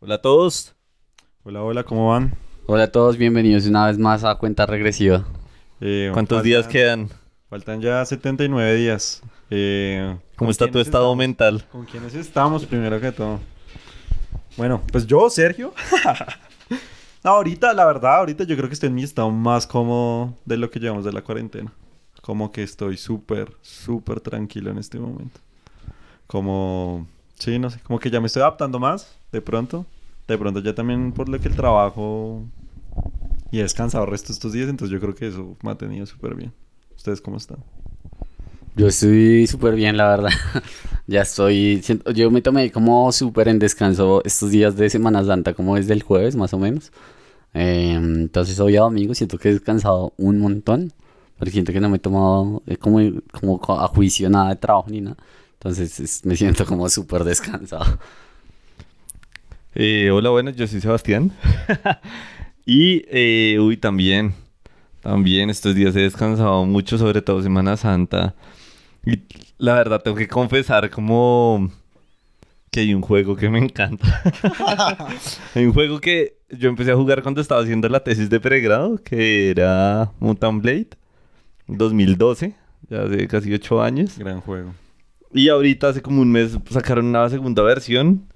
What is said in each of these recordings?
Hola a todos. Hola, hola, ¿cómo van? Hola a todos, bienvenidos una vez más a Cuenta Regresiva. Eh, ¿Cuántos faltan- días quedan? Faltan ya 79 días. Eh, ¿Cómo ¿con está tu estado estamos? mental? ¿Con quiénes estamos primero que todo? Bueno, pues yo, Sergio. No, ahorita, la verdad, ahorita yo creo que estoy en mi estado más cómodo de lo que llevamos de la cuarentena. Como que estoy súper, súper tranquilo en este momento. Como, sí, no sé, como que ya me estoy adaptando más, de pronto. De pronto ya también por lo que el trabajo y he descansado el resto de estos días, entonces yo creo que eso me ha tenido súper bien. ¿Ustedes cómo están? Yo estoy súper bien, la verdad. ya estoy. Yo me tomé como súper en descanso estos días de Semana Santa, como desde el jueves más o menos. Eh, entonces, hoy a domingo siento que he descansado un montón. Porque siento que no me he tomado eh, como, como co- a juicio nada de trabajo ni nada. Entonces, es- me siento como súper descansado. Eh, hola, buenas, yo soy Sebastián. y, eh, uy, también, también estos días he descansado mucho, sobre todo Semana Santa. Y la verdad, tengo que confesar como que hay un juego que me encanta. hay un juego que yo empecé a jugar cuando estaba haciendo la tesis de pregrado, que era Mountain Blade, 2012, ya hace casi ocho años. Gran juego. Y ahorita hace como un mes sacaron una segunda versión.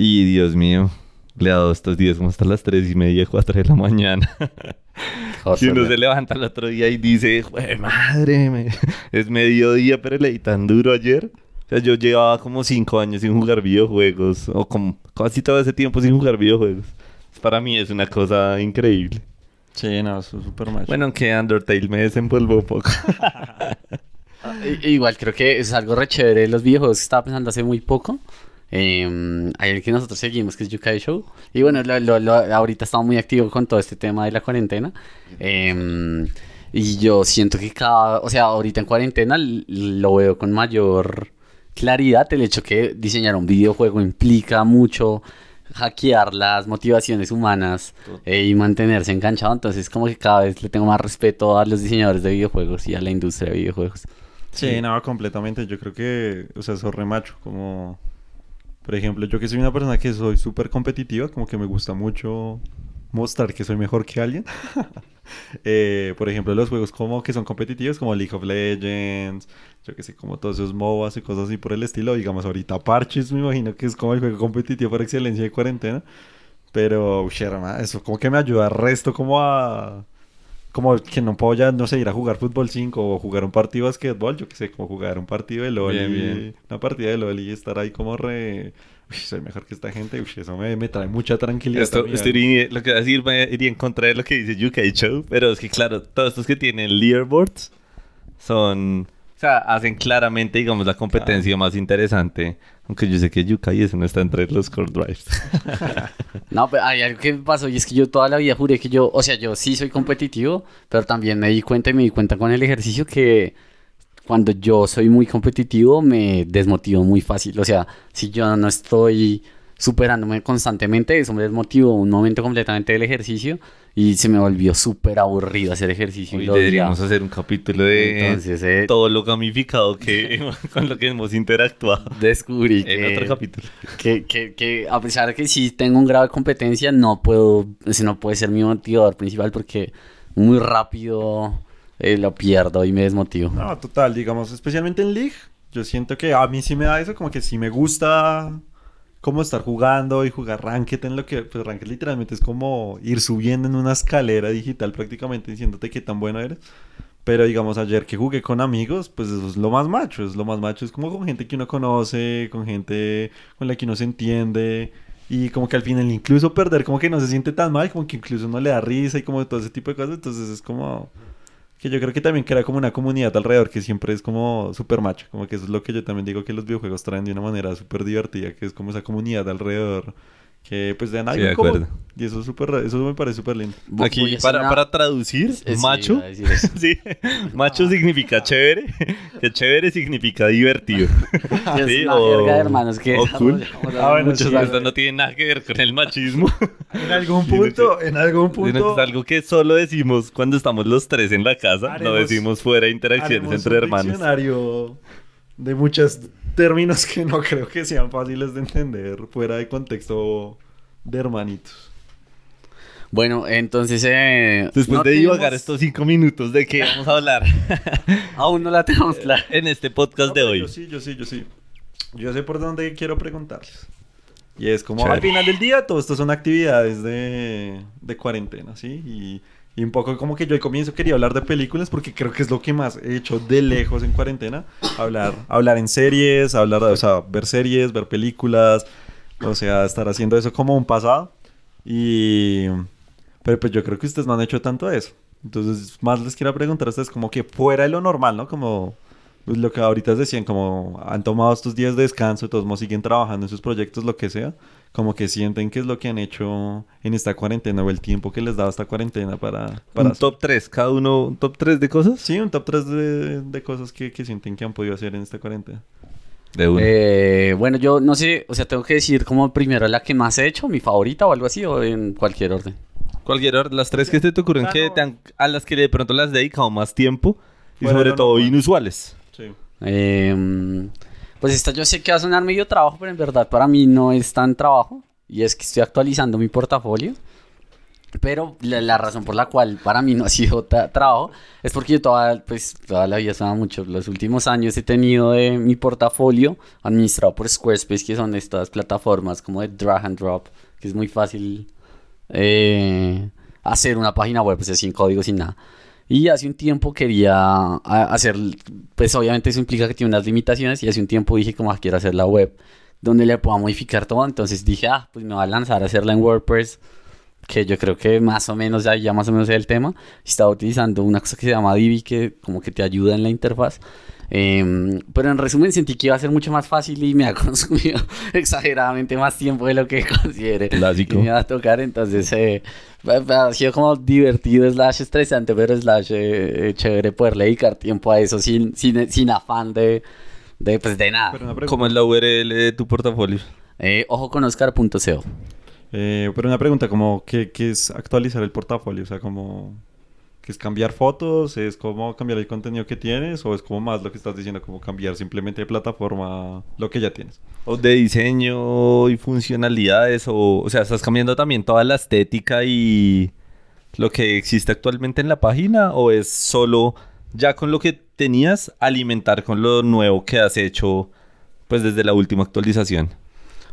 Y Dios mío, le ha dado estos días como hasta las 3 y media, 4 de la mañana. y uno se levanta el otro día y dice, "Jue madre, me- es mediodía, pero leí tan duro ayer. O sea, yo llevaba como 5 años sin jugar videojuegos. O como casi todo ese tiempo sin jugar videojuegos. Para mí es una cosa increíble. Sí, no, es súper macho. Bueno, aunque Undertale me desenvolvó un poco. I- Igual creo que es algo re chévere de los videojuegos que estaba pensando hace muy poco. Eh, hay el que nosotros seguimos que es Yukai Show. Y bueno, lo- lo- lo- ahorita estamos muy activos con todo este tema de la cuarentena. Eh, y yo siento que cada, o sea, ahorita en cuarentena lo veo con mayor claridad. El hecho que diseñar un videojuego implica mucho hackear las motivaciones humanas eh, y mantenerse enganchado. Entonces como que cada vez le tengo más respeto a los diseñadores de videojuegos y a la industria de videojuegos. Sí, no, completamente. Yo creo que, o sea, eso re macho. Como, por ejemplo, yo que soy una persona que soy súper competitiva, como que me gusta mucho mostrar que soy mejor que alguien. Eh, por ejemplo, los juegos como que son competitivos, como League of Legends, yo que sé, como todos esos MOBAs y cosas así por el estilo. Digamos, ahorita Parches, me imagino que es como el juego competitivo por excelencia de cuarentena. Pero, uy, eso como que me ayuda resto como a... Como que no puedo ya, no sé, ir a jugar fútbol 5 o jugar un partido de basquetbol, yo que sé, como jugar un partido de LOL Bien, y bien. una partida de LOL y estar ahí como re... Uy, soy mejor que esta gente, uy, eso me, me trae mucha tranquilidad. Esto, esto iría- lo que va a decir iría en contra de lo que dice Yukai Show, pero es que claro, todos estos que tienen leaderboards son, o sea, hacen claramente, digamos, la competencia más interesante, aunque yo sé que Yukai eso no está entre los core drives. No, pero hay algo que me pasó y es que yo toda la vida juré que yo, o sea, yo sí soy competitivo, pero también me di cuenta y me di cuenta con el ejercicio que cuando yo soy muy competitivo me desmotivo muy fácil. O sea, si yo no estoy superándome constantemente, eso me desmotivó un momento completamente del ejercicio y se me volvió súper aburrido hacer ejercicio. y deberíamos hacer un capítulo de Entonces, eh, todo lo gamificado que con lo que hemos interactuado descubrí en que... otro capítulo. Que, que, que a pesar de que sí tengo un grado de competencia, no puedo, ese no puede ser mi motivador principal porque muy rápido eh, lo pierdo y me desmotivo. No, total, digamos, especialmente en League, yo siento que a mí sí me da eso, como que sí me gusta como estar jugando y jugar Ranked en lo que, pues Ranked literalmente es como ir subiendo en una escalera digital prácticamente diciéndote qué tan bueno eres. Pero digamos, ayer que jugué con amigos, pues eso es lo más macho, es lo más macho, es como con gente que uno conoce, con gente con la que uno se entiende. Y como que al final incluso perder como que no se siente tan mal, como que incluso uno le da risa y como todo ese tipo de cosas. Entonces es como... Que yo creo que también crea como una comunidad alrededor que siempre es como súper macho. Como que eso es lo que yo también digo que los videojuegos traen de una manera súper divertida, que es como esa comunidad alrededor. Que pues de algo acuerdo. Y eso es súper, eso me parece súper lindo. Aquí, para, una- para traducir, macho, sí, macho significa chévere, que chévere significa divertido. Es Sí, una o- jerga de hermanos que o cool. Ah, bueno, muchos. Esto no tiene nada que ver con el machismo. En algún punto, en algún punto. Es algo que solo decimos cuando estamos los tres en la casa, no decimos fuera de interacciones entre un hermanos. diccionario de muchos términos que no creo que sean fáciles de entender fuera de contexto de hermanitos. Bueno, entonces... eh, Después no de divagar tenemos- estos cinco minutos de qué vamos a hablar Aún no la tenemos clara. en este podcast No, de hoy. Yo sí, yo sí, yo sí. Yo sé por dónde quiero preguntarles. Y es como Chévere. al final del día, todo esto son actividades de, de cuarentena, ¿sí? Y, y un poco como que yo al comienzo quería hablar de películas porque creo que es lo que más he hecho de lejos en cuarentena. Hablar, hablar en series, hablar, o sea, ver series, ver películas, o sea, estar haciendo eso como un pasado. Y... Pero pues yo creo que ustedes no han hecho tanto eso. Entonces, más les quiero preguntar a ustedes como que fuera de lo normal, ¿no? Como pues, lo que ahorita decían, como han tomado estos días de descanso, de todos siguen trabajando en sus proyectos, lo que sea, como que sienten que es lo que han hecho en esta cuarentena o el tiempo que les daba esta cuarentena para... para Un top 3, cada uno, un top 3 de cosas. Sí, un top 3 de, de cosas que, que sienten que han podido hacer en esta cuarentena. De uno. Eh, bueno, yo no sé, o sea, tengo que decir como primero la que más he hecho, mi favorita o algo así, o en cualquier orden. Cualquier hora, las tres que se te ocurren Ah, que no. te han- a las que de pronto las has dedicado más tiempo y sobre todo inusuales. Sí. Eh, pues esta yo sé que va a sonar medio trabajo, pero en verdad para mí no es tan trabajo. Y es que estoy actualizando mi portafolio. Pero la, la razón por la cual para mí no ha sido trabajo es porque yo toda, pues, toda la vida suena mucho. Los últimos años he tenido eh, mi portafolio administrado por Squarespace, que son estas plataformas como de drag and drop, que es muy fácil eh, hacer una página web, pues, sin código, sin nada. Y hace un tiempo quería hacer, pues obviamente eso implica que tiene unas limitaciones y hace un tiempo dije como "Ah, quiero hacer la web donde le pueda modificar todo, entonces dije, ah, pues me voy a lanzar a hacerla en WordPress, que yo creo que más o menos ya, ya más o menos sé el tema. Estaba utilizando una cosa que se llama Divi que como que te ayuda en la interfaz. Em, pero en resumen sentí que iba a ser mucho más fácil y me ha consumido exageradamente más tiempo de lo que considere Clásico. que me va a tocar, entonces eh, ha sido como divertido, slash estresante, pero slash eh, eh, chévere poderle dedicar tiempo a eso sin, sin, sin afán de, de, pues, de nada. ¿Cómo es la URL de tu portafolio? Eh, ojo con Oscar.co. Eh, pero una pregunta, como, ¿qué, qué es actualizar el portafolio? O sea, como, ¿qué es cambiar fotos? ¿Es como cambiar el contenido que tienes? ¿O es como más lo que estás diciendo, como cambiar simplemente de plataforma lo que ya tienes? ¿O de diseño y funcionalidades? O, o sea, ¿estás cambiando también toda la estética y lo que existe actualmente en la página? ¿O es solo ya con lo que tenías alimentar con lo nuevo que has hecho pues desde la última actualización?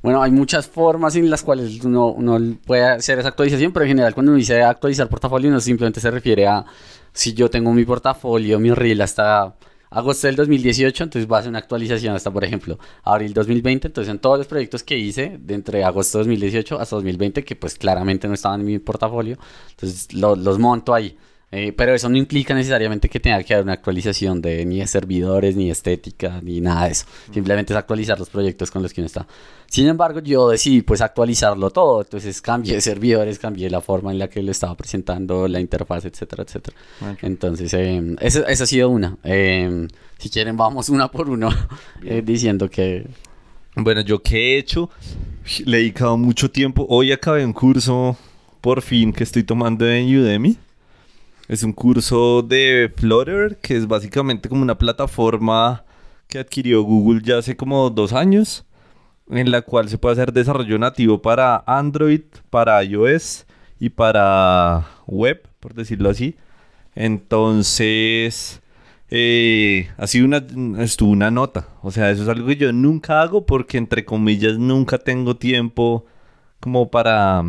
Bueno, hay muchas formas en las cuales uno, uno puede hacer esa actualización, pero en general cuando uno dice actualizar portafolio, no simplemente se refiere a si yo tengo mi portafolio, mi reel hasta agosto del 2018, entonces va a hacer una actualización hasta, por ejemplo, abril 2020, entonces en todos los proyectos que hice de entre agosto 2018 hasta 2020, que pues claramente no estaban en mi portafolio, entonces lo- los monto ahí. Eh, pero eso no implica necesariamente que tenga que haber una actualización de ni de servidores, ni estética, ni nada de eso. Simplemente es actualizar los proyectos con los que uno está. Sin embargo, yo decidí pues actualizarlo todo. Entonces cambié servidores, cambié la forma en la que lo estaba presentando, la interfaz, etcétera, etcétera. Entonces, eh, esa, esa ha sido una. Eh, si quieren, vamos una por uno eh, diciendo que... Bueno, yo qué he hecho, le he dedicado mucho tiempo. Hoy acabé un curso, por fin, que estoy tomando en Udemy. Es un curso de Flutter, que es básicamente como una plataforma que adquirió Google ya hace como dos años, en la cual se puede hacer desarrollo nativo para Android, para iOS y para web, por decirlo así. Entonces, eh, una, estuvo una nota. O sea, eso es algo que yo nunca hago porque, entre comillas, nunca tengo tiempo como para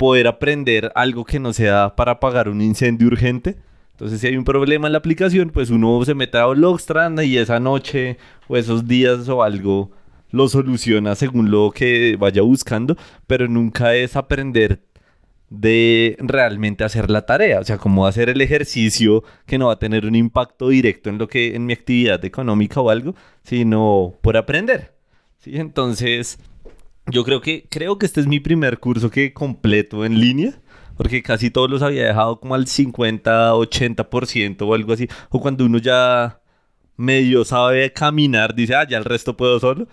poder aprender algo que no sea para apagar un incendio urgente. Entonces, si hay un problema en la aplicación, pues uno se mete a Logstrand y esa noche o esos días o algo lo soluciona según lo que vaya buscando, pero nunca es aprender de realmente hacer la tarea, o sea, como hacer el ejercicio que no va a tener un impacto directo en lo que en mi actividad económica o algo, sino por aprender. ¿sí? Entonces, yo creo que creo que este es mi primer curso que completo en línea, porque casi todos los había dejado como al 50, 80% o algo así, o cuando uno ya medio sabe caminar, dice, ah, ya el resto puedo solo.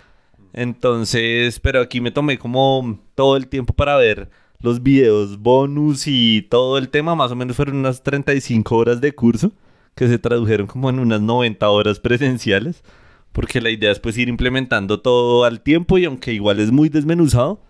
Entonces, pero aquí me tomé como todo el tiempo para ver los videos bonus y todo el tema, más o menos fueron unas 35 horas de curso que se tradujeron como en unas 90 horas presenciales, porque la idea es pues ir implementando todo al tiempo y aunque igual es muy desmenuzado,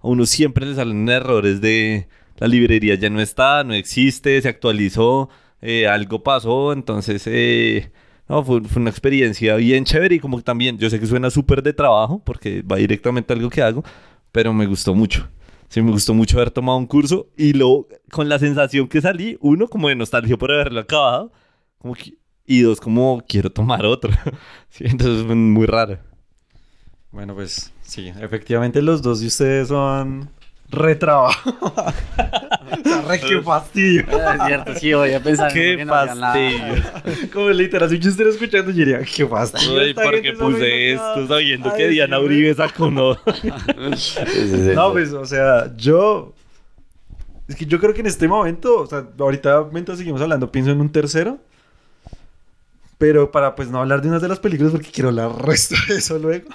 a uno siempre le salen errores de la librería ya no está, no existe, se actualizó, eh, algo pasó, entonces eh, no, fue, fue, una experiencia bien chévere y como también, yo sé que suena súper de trabajo porque va directamente a algo que hago, pero me gustó mucho. Sí, me gustó mucho haber tomado un curso y luego con la sensación que salí, uno como de nostalgia por haberlo acabado, como que, y dos como quiero tomar otro. sí, entonces fue muy raro. Bueno, pues sí, efectivamente los dos de ustedes son retrabajo. re qué fastidio. Es cierto, sí, voy a pensar Qué no fastidio. Como literal, si yo estuviera escuchando, yo diría, qué fastidio. ¿por qué puse esto? Sabiendo a que Diana Uribe sacó no. No, pues, o sea, yo. Es que yo creo que en este momento, o sea, ahorita mientras seguimos hablando, pienso en un tercero. Pero para pues no hablar de una de las películas, porque quiero hablar resto de eso luego.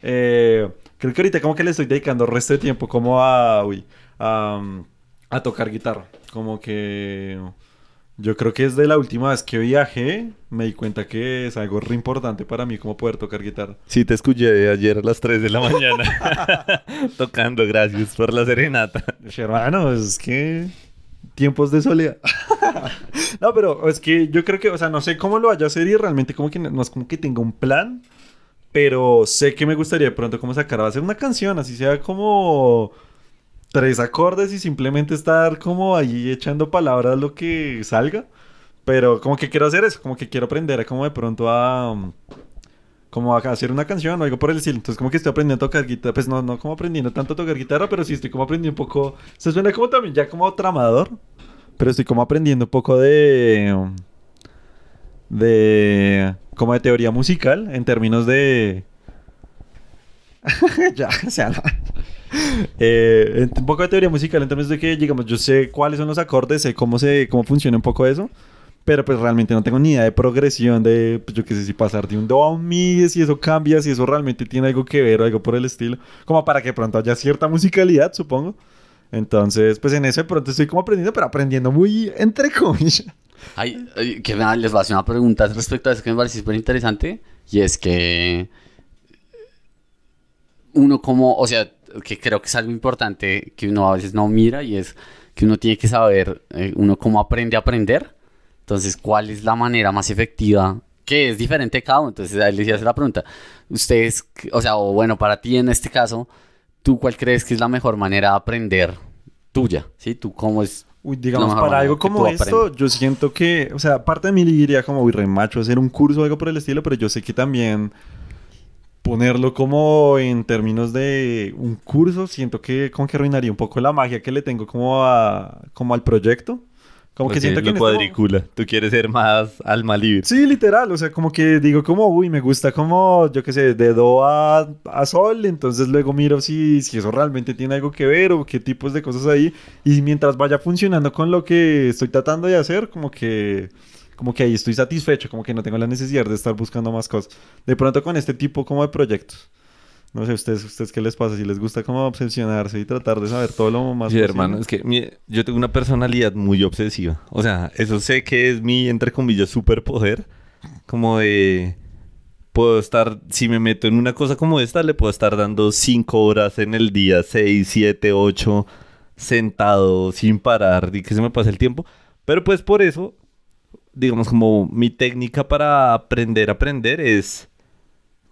eh, creo que ahorita como que le estoy dedicando resto de tiempo como a. Uy, a, um, a tocar guitarra. Como que. Yo creo que desde la última vez que viajé, me di cuenta que es algo re importante para mí como poder tocar guitarra. Sí, te escuché ayer a las 3 de la mañana. Tocando, gracias por la serenata. Hermano, es que tiempos de soledad. no, pero es que yo creo que, o sea, no sé cómo lo vaya a hacer y realmente como que no, es como que tenga un plan, pero sé que me gustaría de pronto como sacar, va una canción, así sea como tres acordes y simplemente estar como ahí echando palabras lo que salga. Pero como que quiero hacer eso, como que quiero aprender como de pronto a... como hacer una canción o algo por el estilo. Entonces como que estoy aprendiendo a tocar guitarra. Pues no, no como aprendiendo tanto a tocar guitarra, pero sí estoy como aprendiendo un poco... Se suena como también ya como tramador. Pero estoy como aprendiendo un poco de... De... Como de teoría musical en términos de... ya, o sea, no. Eh, un poco de teoría musical en términos de que, digamos, yo sé cuáles son los acordes, sé cómo, se, cómo funciona un poco eso, pero pues realmente no tengo ni idea de progresión de, pues yo qué sé, si pasar de un do a un mi, si eso cambia, si eso realmente tiene algo que ver o algo por el estilo, como para que pronto haya cierta musicalidad, supongo. Entonces, pues en eso de pronto estoy como aprendiendo, pero aprendiendo muy entre comillas. Ay, ay, que les voy a hacer una pregunta respecto a eso que me parece súper interesante. Y es que uno como, o sea, que creo que es algo importante que uno a veces no mira y es que uno tiene que saber, eh, uno cómo aprende a aprender. Entonces, ¿cuál es la manera más efectiva? Que es diferente cada uno. Entonces, ahí les hace la pregunta. Ustedes, o sea, o bueno, para ti en este caso, ¿tú cuál crees que es la mejor manera de aprender tuya? ¿Sí? ¿Tú cómo es? Uy, digamos, para algo como esto, yo siento que, o sea, parte de mí diría como, uy, re macho, hacer un curso o algo por el estilo, pero yo sé que también ponerlo como en términos de un curso, siento que como que arruinaría un poco la magia que le tengo como a, como al proyecto. Como que siento que lo este. Tú quieres ser más alma libre. Sí, literal, o sea, como que digo como, uy, me gusta como, yo qué sé, de do a, a sol, entonces luego miro si, si eso realmente tiene algo que ver o qué tipos de cosas ahí, y mientras vaya funcionando con lo que estoy tratando de hacer, como que, como que ahí estoy satisfecho, como que no tengo la necesidad de estar buscando más cosas. De pronto con este tipo como de proyectos. No sé, ustedes, ustedes qué les pasa, si les gusta como obsesionarse y tratar de saber todo lo más Sí, posible. hermano, es que mi- yo tengo una personalidad muy obsesiva. O sea, eso sé que es mi, entre comillas, superpoder. Como de... Puedo estar, si me meto en una cosa como esta, le puedo estar dando cinco horas en el día, seis, siete, ocho, sentado, sin parar, y que se me pase el tiempo. Pero pues por eso, digamos, como mi técnica para aprender a aprender es...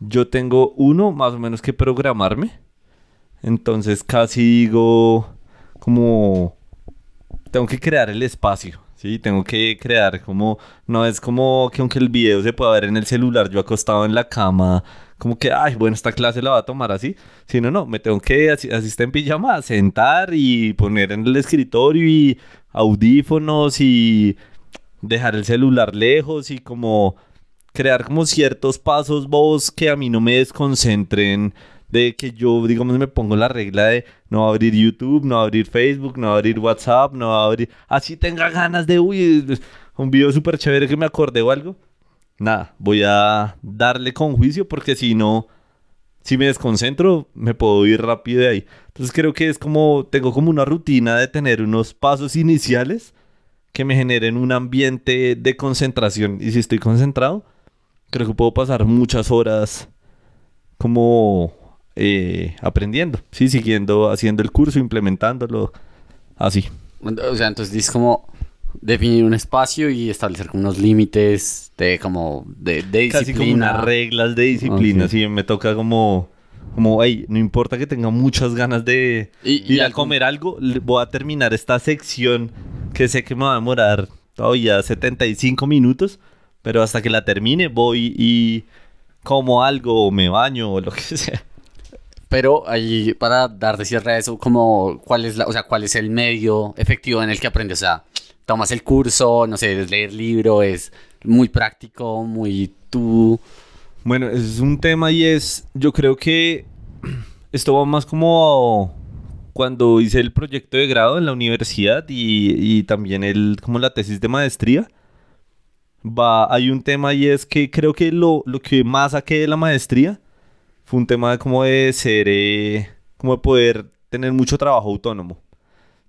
Yo tengo uno, más o menos, que programarme. Entonces casi digo como tengo que crear el espacio, ¿sí? Tengo que crear como no es como que aunque el video se pueda ver en el celular, yo acostado en la cama, como que ay, bueno, esta clase la va a tomar así, sino no, me tengo que así, así está en pijama, sentar y poner en el escritorio y audífonos y dejar el celular lejos y como crear como ciertos pasos vos que a mí no me desconcentren de que yo, digamos, me pongo la regla de no abrir YouTube, no abrir Facebook, no abrir WhatsApp, no abrir... Así tenga ganas de, uy, un video súper chévere que me acordé o algo. Nada, voy a darle con juicio porque si no, si me desconcentro, me puedo ir rápido de ahí. Entonces creo que es como, tengo como una rutina de tener unos pasos iniciales que me generen un ambiente de concentración. Y si estoy concentrado, creo que puedo pasar muchas horas como eh, aprendiendo, sí, siguiendo, haciendo el curso, implementándolo, así. O sea, entonces dices como definir un espacio y establecer como unos límites de como de, de disciplina. Casi como unas reglas de disciplina, Ok. sí, me toca como, como, hey, no importa que tenga muchas ganas de Y- y ir a algún- comer algo, voy a terminar esta sección que sé que me va a demorar todavía 75 minutos, pero hasta que la termine voy y como algo o me baño o lo que sea. Pero ahí, para dar de cierre a eso, como, ¿cuál es la, o sea, cuál es el medio efectivo en el que aprendes? O sea, tomas el curso, no sé, es leer libro, es muy práctico, muy tú. Bueno, es un tema y es, yo creo que esto va más como cuando hice el proyecto de grado en la universidad y, y también el, como la tesis de maestría. Va, hay un tema y es que creo que lo, lo que más saqué de la maestría fue un tema de como de ser, eh, como de poder tener mucho trabajo autónomo.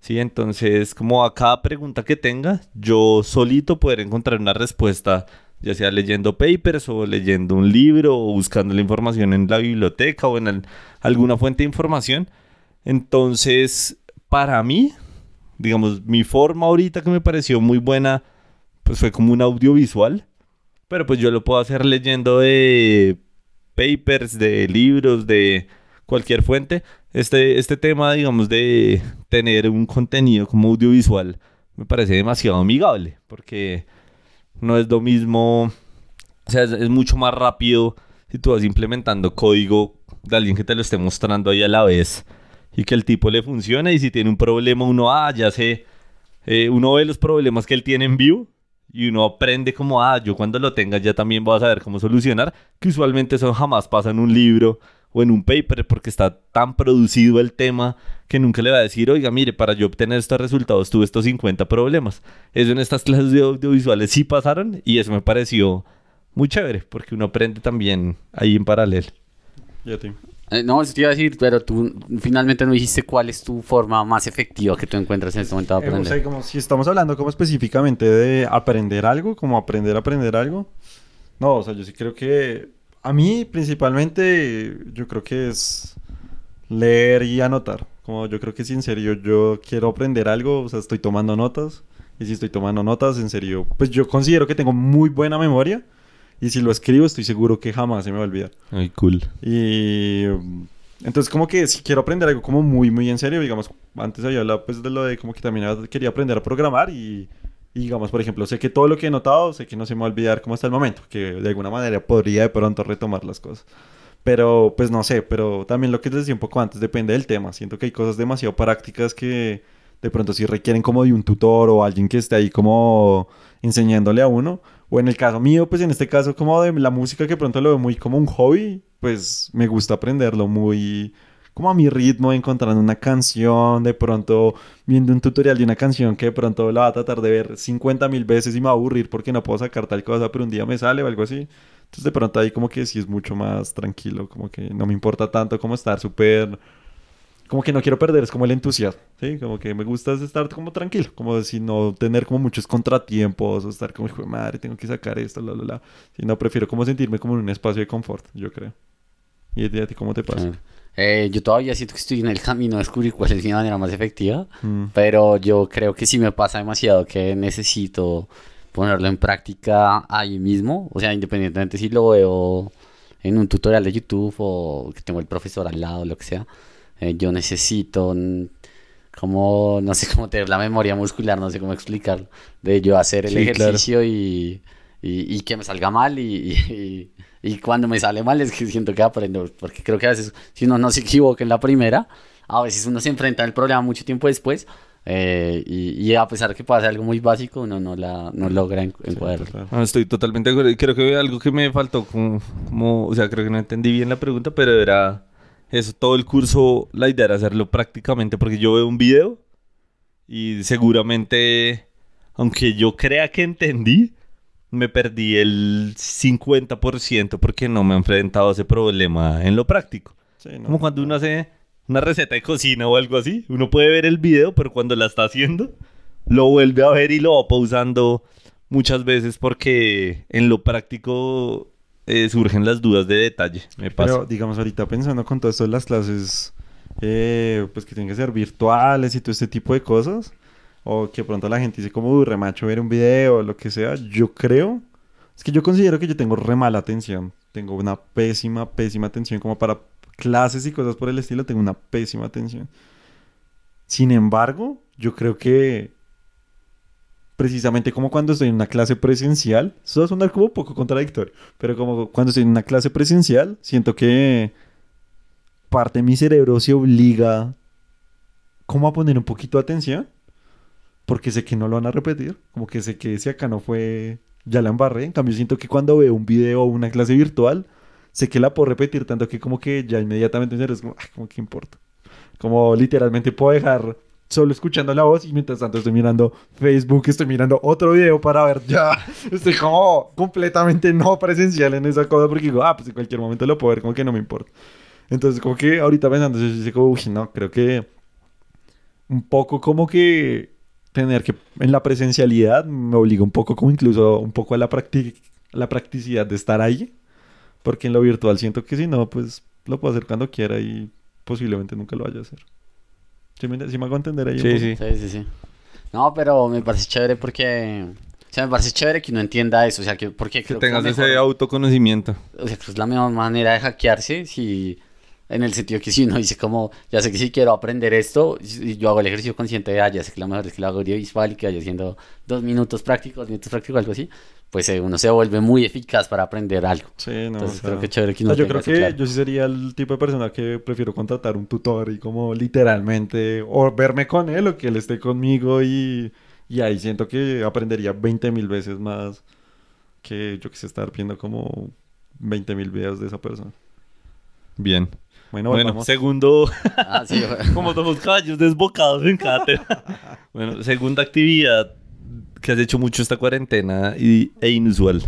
Sí, entonces como a cada pregunta que tenga, yo solito poder encontrar una respuesta, ya sea leyendo papers o leyendo un libro o buscando la información en la biblioteca o en alguna fuente de información. Entonces, para mí, digamos, mi forma ahorita que me pareció muy buena, pues fue como un audiovisual. Pero pues yo lo puedo hacer leyendo de papers, de libros, de cualquier fuente. Este, este tema, digamos, de tener un contenido como audiovisual me parece demasiado amigable. Porque no es lo mismo. O sea, es, mucho más rápido si tú vas implementando código de alguien que te lo esté mostrando ahí a la vez y que el tipo le funcione. Y si tiene un problema, uno, ah, ya sé. eh, uno ve los problemas que él tiene en vivo y uno aprende como, ah, yo cuando lo tenga ya también voy a saber cómo solucionar. Que usualmente eso jamás pasa en un libro o en un paper porque está tan producido el tema que nunca le va a decir, oiga, mire, para yo obtener estos resultados tuve estos 50 problemas. Eso en estas clases de audiovisuales sí pasaron y eso me pareció muy chévere porque uno aprende también ahí en paralelo. Y a. Eh, no, eso te iba a decir, pero tú finalmente no dijiste cuál es tu forma más efectiva que tú encuentras en este momento de Eh, o aprender. sea, como si estamos hablando como específicamente de aprender algo, como aprender a aprender algo. No, o sea, yo sí creo que a mí principalmente yo creo que es leer y anotar. Como yo creo que si en serio yo quiero aprender algo, o sea, estoy tomando notas. Y si estoy tomando notas, en serio, pues yo considero que tengo muy buena memoria. Y si lo escribo, estoy seguro que jamás se me va a olvidar. Ay, cool. Y entonces como que si quiero aprender algo como muy muy en serio, digamos, antes había hablado pues de lo de como que también quería aprender a programar y, y, digamos, por ejemplo, sé que todo lo que he notado, sé que no se me va a olvidar como hasta el momento, que de alguna manera podría de pronto retomar las cosas. Pero pues no sé, pero también lo que les decía un poco antes depende del tema. Siento que hay cosas demasiado prácticas que de pronto sí requieren como de un tutor o alguien que esté ahí como enseñándole a uno. O en el caso mío, pues en este caso como de la música que pronto lo veo muy como un hobby, pues me gusta aprenderlo muy como a mi ritmo, encontrando una canción, de pronto viendo un tutorial de una canción que de pronto la va a tratar de ver 50 mil veces y me va a aburrir porque no puedo sacar tal cosa, pero un día me sale o algo así. Entonces de pronto ahí como que sí es mucho más tranquilo, como que no me importa tanto como estar súper... Como que no quiero perder, es como el entusiasmo, ¿sí? Como que me gusta es estar como tranquilo, como si no tener como muchos contratiempos o estar como, hijo de madre, tengo que sacar esto, la, la, la. Sino prefiero como sentirme como en un espacio de confort, yo creo. ¿Y a ti cómo te pasa? Claro. Eh, yo todavía siento que estoy en el camino de descubrir cuál es mi manera más efectiva, Mm. pero yo creo que sí me pasa demasiado que necesito ponerlo en práctica ahí mismo, o sea, independientemente si lo veo en un tutorial de YouTube o que tengo el profesor al lado, lo que sea, eh, yo necesito como, no sé cómo tener la memoria muscular, no sé cómo explicarlo, de yo hacer el Sí, claro. ejercicio y, y, y que me salga mal y, y- cuando me sale mal es que siento que aprendo, porque creo que a veces si uno no se equivoca en la primera, a veces uno se enfrenta al problema mucho tiempo después eh, y, y a pesar que pasa algo muy básico, uno no, la, no logra en- encuadrarlo. Claro. Ah, estoy totalmente de acuerdo. Creo que algo que me faltó, como, como- o sea, creo que no entendí bien la pregunta, pero era eso, todo el curso, la idea era hacerlo prácticamente, porque yo veo un video y seguramente, aunque yo crea que entendí, me perdí el 50% porque no me he enfrentado a ese problema en lo práctico. Sí, no, Como cuando uno hace una receta de cocina o algo así. Uno puede ver el video, pero cuando la está haciendo, lo vuelve a ver y lo va pausando muchas veces porque en lo práctico eh, surgen las dudas de detalle. Me pasa. Pero digamos ahorita pensando con todo esto de las clases, eh, pues que tienen que ser virtuales y todo este tipo de cosas, o que pronto la gente dice como, remacho ver un video o lo que sea, yo creo, es que yo considero que yo tengo re mala atención, tengo una pésima, pésima atención como para clases y cosas por el estilo, tengo una pésima atención. Sin embargo, yo creo que precisamente como cuando estoy en una clase presencial, eso va a sonar como un poco contradictorio, pero como cuando estoy en una clase presencial, siento que parte de mi cerebro se obliga como a poner un poquito de atención, porque sé que no lo van a repetir, como que sé que si acá no fue, ya la embarré, en cambio siento que cuando veo un video o una clase virtual, sé que la puedo repetir, tanto que como que ya inmediatamente es como, "Ay, como que importa. Como literalmente puedo dejar solo escuchando la voz y mientras tanto estoy mirando Facebook, estoy mirando otro video para ver ya. Estoy como completamente no presencial en esa cosa porque digo, ah, pues en cualquier momento lo puedo ver, como que no me importa. Entonces, como que ahorita pensando, yo como, uy, no, creo que un poco como que tener que en la presencialidad me obliga un poco como incluso un poco a la, practi- la practicidad de estar ahí. Porque en lo virtual siento que si no, pues lo puedo hacer cuando quiera y posiblemente nunca lo vaya a hacer. ¿Sí me, sí me hago entender ahí? Sí, sí. Sí, sí, sí. No, pero me parece chévere porque... O sea, me parece chévere que uno entienda eso. O sea, que porque Que creo que tengas es ese mejor- autoconocimiento. O sea, que es la mejor manera de hackearse si... En el sentido que si uno dice como, ya sé que si quiero aprender esto, y yo hago el ejercicio consciente de, ah, ya sé que lo mejor es que lo hago audiovisual y que vaya haciendo dos minutos prácticos, dos minutos prácticos, algo así, pues eh, uno se vuelve muy eficaz para aprender algo. Sí, no, Entonces o sea, creo que chévere que o uno sea, yo creo que claro. yo sí sería el tipo de persona que prefiero contratar un tutor y como literalmente o verme con él o que él esté conmigo y, y ahí siento que aprendería 20 mil veces más que yo que sé estar viendo como 20 mil videos de esa persona. Bien. Bueno, Bueno, volvamos. segundo, Ah, sí, como somos caballos desbocados en tema. Bueno, segunda actividad que has hecho mucho esta cuarentena y, e inusual.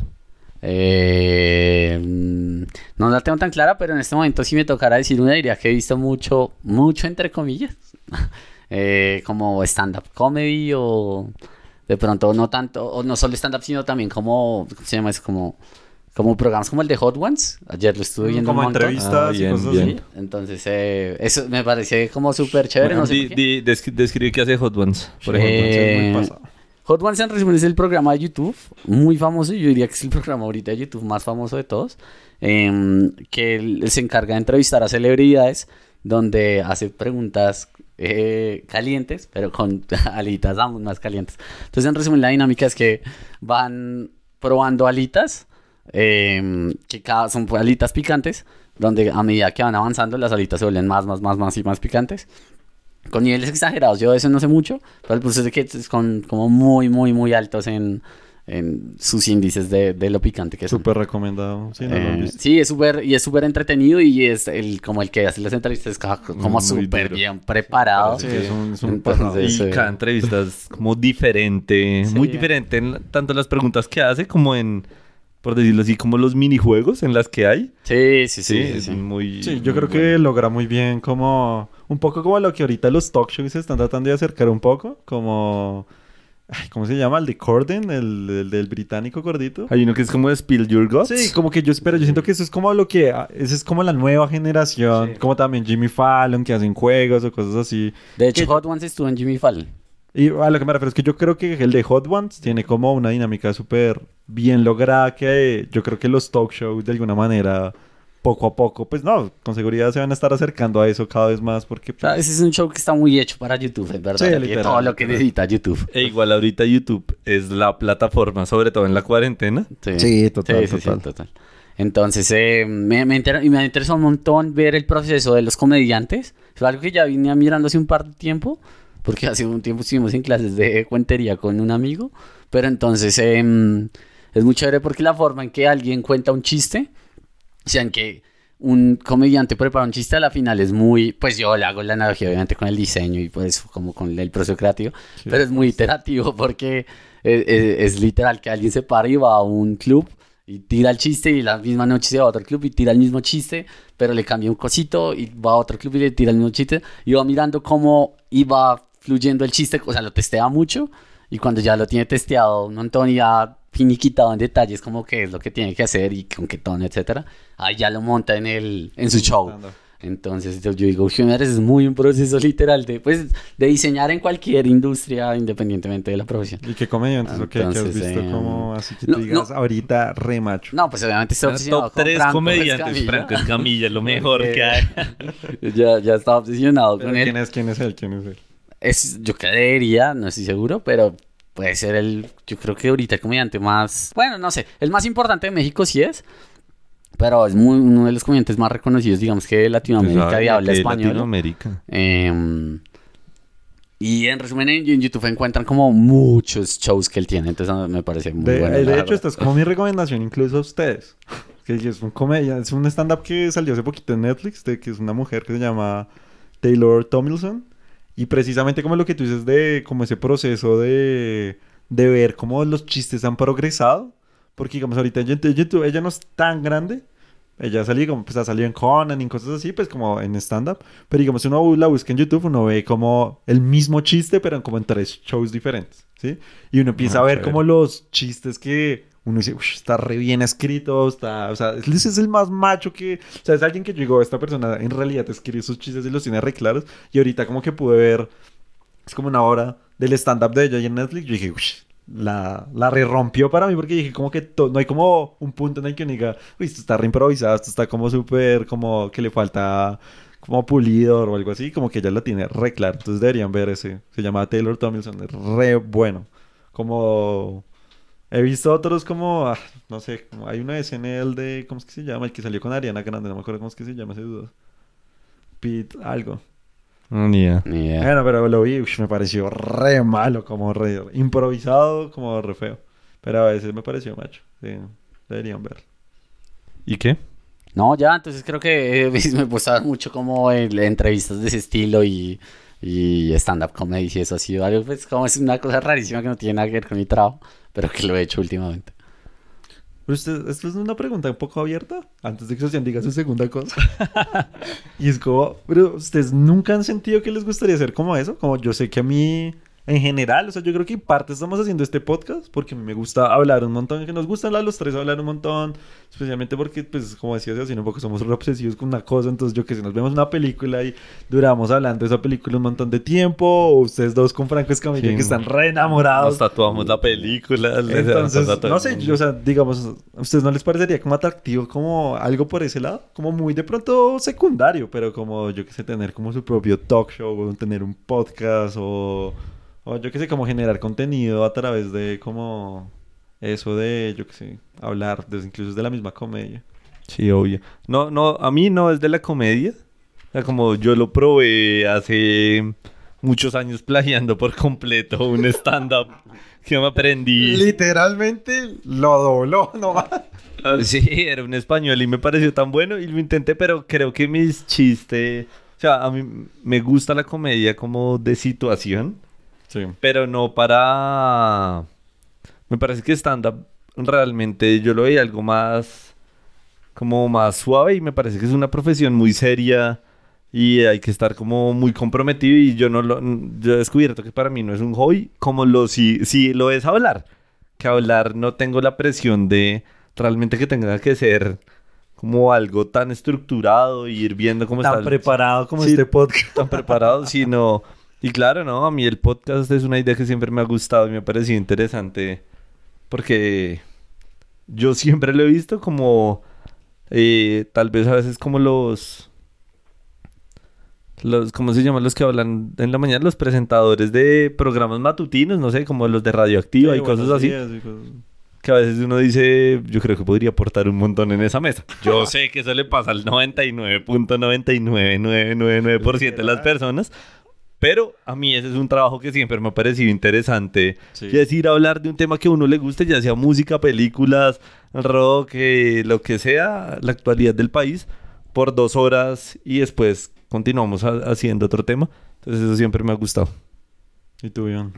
Eh, mm, no la tengo tan clara, pero en este momento si me tocara decir una, diría que he visto mucho, mucho entre comillas, eh, como stand-up comedy o de pronto no tanto, o no solo stand-up, sino también como, ¿cómo se llama eso? Como, como programas como el de Hot Ones. Ayer lo estuve viendo como un entrevistas Ah, y bien, cosas bien. así. Sí, Entonces, eh, eso me parece como súper chévere. Bueno, no sé di- por qué. di- descri- describe qué hace Hot Ones, por ejemplo. Eh. Hot Ones en resumen es el programa de YouTube, muy famoso, yo diría que es el programa ahorita de YouTube más famoso de todos, em, que él se encarga de entrevistar a celebridades, donde hace preguntas eh, calientes, pero con alitas aún más calientes. Entonces, en resumen, la dinámica es que van probando alitas, em, que cada, son alitas picantes, donde a medida que van avanzando, las alitas se vuelven más, más, más, más y más picantes con niveles exagerados. Yo de eso no sé mucho, pero el punto es que es con, como muy, muy, muy altos en, en sus índices de, de lo picante que son. Súper recomendado. Sí, no Eh, sí, es súper y es súper entretenido y es el como el que hace las entrevistas es como súper bien preparado. Sí, es un, es un Entonces. Y Sí. cada entrevista es como diferente, Sí. muy diferente en tanto las preguntas que hace como en, por decirlo así, como los minijuegos en las que hay. Sí, sí, sí. Sí, sí, muy... Sí, yo muy creo que logra muy bien como... Un poco como lo que ahorita los talk shows se están tratando de acercar un poco. Como... ay, ¿Cómo se llama? El de Corden, el, el del británico gordito. Hay uno que es como de Spill Your Guts. Sí, como que yo espero, yo siento que eso es como lo que... ah, Esa es como la nueva generación. Sí. Como también Jimmy Fallon, que hacen juegos o cosas así. De hecho, que- Hot Ones estuvo en Jimmy Fallon. Y a lo que me refiero es que yo creo que el de Hot Ones tiene como una dinámica súper bien lograda que yo creo que los talk shows de alguna manera poco a poco, pues no, con seguridad se van a estar acercando a eso cada vez más porque O sea, pues, ese es un show que está muy hecho para YouTube, es verdad. Sí, literal, todo lo que necesita YouTube. E igual ahorita YouTube es la plataforma, sobre todo en la cuarentena. Sí, total, Sí, sí, sí, total. total. Entonces, eh, me, me, inter- y me interesó un montón ver el proceso de los comediantes. Es algo que ya vine mirando hace un par de tiempo, porque hace un tiempo estuvimos en clases de cuentería con un amigo. Pero entonces, em, es muy chévere porque la forma en que alguien cuenta un chiste, o sea, en que un comediante prepara un chiste a la final es muy, pues yo le hago la analogía obviamente con el diseño y pues como con el proceso creativo, Sí. pero es muy iterativo porque es, es- es literal que alguien se para y va a un club y tira el chiste y la misma noche se va a otro club y tira el mismo chiste, pero le cambia un cosito y va a otro club y le tira el mismo chiste y va mirando cómo iba fluyendo el chiste, o sea, lo testea mucho y cuando ya lo tiene testeado un montón y ya finiquitado en detalles como qué es lo que tiene que hacer y con qué tono, etcétera, ahí ya lo monta en el en su show. Entonces yo, yo digo, Human es muy un proceso literal de, pues, de diseñar en cualquier industria independientemente de la profesión. ¿Y qué comediantes o qué, ¿Qué has visto eh, como así que no, tú digas ahorita re macho? No, pues obviamente estoy obsesionado Top con 3 Franco comediantes. Franco Escamilla, lo mejor que hay. ya, ya estaba obsesionado Pero con él. ¿Quién es, quién es él? ¿Quién es él? Es, yo creería, no estoy seguro, pero puede ser el, yo creo que ahorita el comediante más, bueno, no sé, el más importante de México sí es, pero es muy, uno de los comediantes más reconocidos, digamos que de Latinoamérica y habla español. Latinoamérica. Em, y en resumen, en, YouTube encuentran como muchos shows que él tiene, entonces me parece muy De, bueno. de la hecho, verdad. esta es como mi recomendación incluso a ustedes. Que es un comedia, es un stand-up que salió hace poquito en Netflix, de que es una mujer que se llama Taylor Tomlinson. Y precisamente como lo que tú dices de como ese proceso de, de ver cómo los chistes han progresado. Porque digamos ahorita en YouTube, ella no es tan grande. Ella salió como, pues ha salido en Conan y cosas así, pues como en stand-up. Pero digamos, si uno la busca en YouTube, uno ve como el mismo chiste, pero como en tres shows diferentes, ¿sí? Y uno empieza Ah, a ver chévere. como los chistes que uno dice, "Ush, está re bien escrito, está, o sea, ese es el más macho que, o sea, es alguien que llegó, esta persona en realidad escribe sus chistes y los tiene re claros. Y ahorita como que pude ver, es como una hora del stand-up de ella ahí en Netflix, yo dije, "Ush, la, la re rompió para mí porque dije como que no hay como un punto en el que uno diga, uy, esto está re improvisado, esto está como súper, como que le falta como pulido o algo así, como que ella lo tiene re claro. Entonces deberían ver ese, se llama Taylor Tomlinson, re bueno. Como he visto otros como, ah, no sé, como hay una escena el de, ¿cómo es que se llama? El que salió con Ariana Grande, no me acuerdo cómo es que se llama ese duda. Pete, algo. No, ni idea. Ni idea. Bueno, pero lo vi, me pareció re malo, como re improvisado, como re feo. Pero a veces me pareció macho. Sí, deberían verlo. ¿Y qué? No, ya, entonces creo que eh, me puse a ver mucho como entrevistas de ese estilo y, y stand-up comedy y eso ha sido algo, pues como es una cosa rarísima que no tiene nada que ver con mi trabajo, pero que lo he hecho últimamente. Pero usted, esto es una pregunta un poco abierta, antes de que Sebastián diga su segunda cosa. y es como, pero ustedes nunca han sentido que les gustaría hacer como eso, como yo sé que a mí, en general, o sea, yo creo que en parte estamos haciendo este podcast porque me gusta hablar un montón, que nos gustan los tres hablar un montón, especialmente porque, pues, como decía Sebastián, un poco somos re obsesivos con una cosa, entonces yo que si nos vemos una película y duramos hablando de esa película un montón de tiempo, o ustedes dos con Franco Escamilla Sí. que están re enamorados. Nos tatuamos la película. Entonces, no sé, yo, o sea, digamos, ¿a ustedes no les parecería como atractivo como algo por ese lado? Como muy de pronto secundario, pero como yo que sé, tener como su propio talk show, o tener un podcast, o, o yo que sé, como generar contenido a través de como eso de, yo que sé, hablar, de, incluso de la misma comedia. Sí, obvio. No, no, a mí no es de la comedia. O sea, como yo lo probé hace muchos años plagiando por completo un stand-up que me aprendí. Literalmente lo dobló nomás. Sí, era un español y me pareció tan bueno y lo intenté, pero creo que mis chistes, o sea, a mí me gusta la comedia como de situación, Sí. pero no para... Me parece que stand-up realmente yo lo veía algo más, como más suave y me parece que es una profesión muy seria y hay que estar como muy comprometido y yo no lo... Yo he descubierto que para mí no es un hobby como lo si, si lo es hablar. Que hablar no tengo la presión de realmente que tenga que ser como algo tan estructurado y ir viendo cómo Tan está el- preparado como Sí. este podcast. tan preparado, sino... Y claro, ¿no? A mí el podcast es una idea que siempre me ha gustado y me ha parecido interesante porque yo siempre lo he visto como... eh, tal vez a veces como los... Los, ¿Cómo se llaman los que hablan en la mañana? Los presentadores de programas matutinos, no sé, como los de Radioactiva Sí, y cosas así días y cosas- que a veces uno dice, yo creo que podría aportar un montón en esa mesa. Yo sé que eso le pasa al 99.99999% de las personas, pero a mí ese es un trabajo que siempre me ha parecido interesante. Sí. Y es ir a hablar de un tema que a uno le guste, ya sea música, películas, rock, eh, lo que sea, la actualidad del país, por dos horas y después continuamos ha- haciendo otro tema. Entonces eso siempre me ha gustado. ¿Y tú, Iván?